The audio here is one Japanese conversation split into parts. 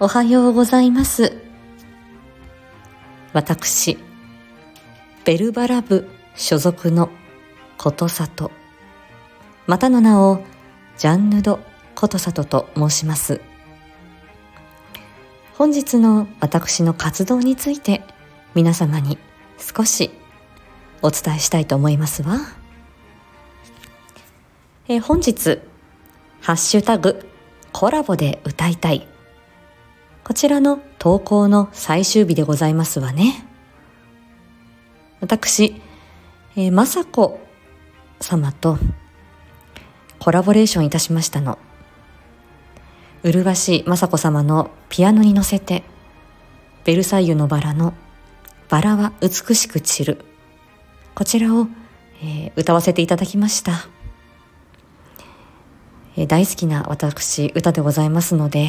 おはようございます私ベルバラ部所属のことさとまたの名をジャンヌドことさとと申します本日の私の活動について皆様に少しお伝えしたいと思いますわ。え、本日、ハッシュタグコラボで歌いたい。こちらの投稿の最終日でございますわね。私、えー、まさこ様とコラボレーションいたしましたの。麗しい雅子様のピアノに乗せて、ベルサイユのバラのバラは美しく散る。こちらを、えー、歌わせていただきました。えー、大好きな私、歌でございますので、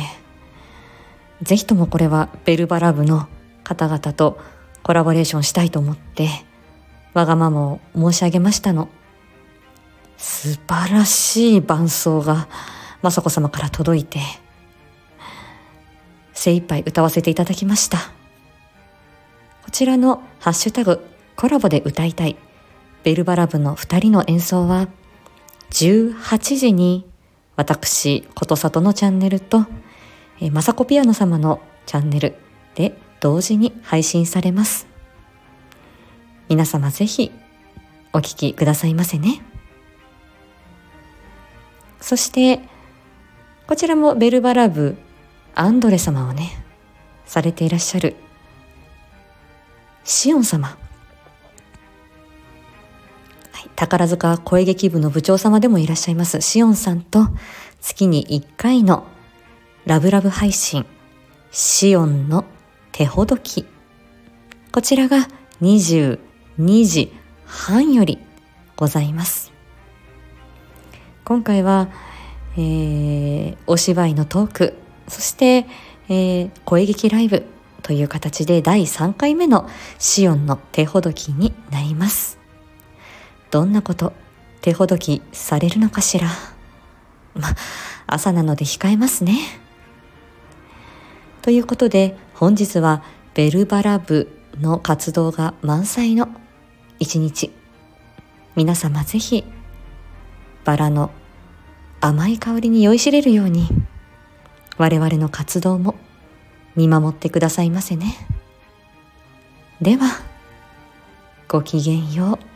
ぜひともこれはベルバラ部の方々とコラボレーションしたいと思って、わがままを申し上げましたの。素晴らしい伴奏が雅子様から届いて、精一杯歌わせていただきました。こちらのハッシュタグコラボで歌いたいベルバラ部の二人の演奏は18時に私、ことさとのチャンネルと、えー、まさこピアノ様のチャンネルで同時に配信されます。皆様ぜひお聴きくださいませね。そして、こちらもベルバラブアンドレ様をね、されていらっしゃるシオン様。宝塚声劇部の部長様でもいらっしゃいますシオンさんと月に1回のラブラブ配信シオンの手ほどき。こちらが22時半よりございます。今回はえー、お芝居のトーク、そして、えー、声劇ライブという形で第3回目のシオンの手ほどきになります。どんなこと手ほどきされるのかしら。ま、朝なので控えますね。ということで本日はベルバラ部の活動が満載の一日。皆様ぜひバラの甘い香りに酔いしれるように我々の活動も見守ってくださいませね。では、ごきげんよう。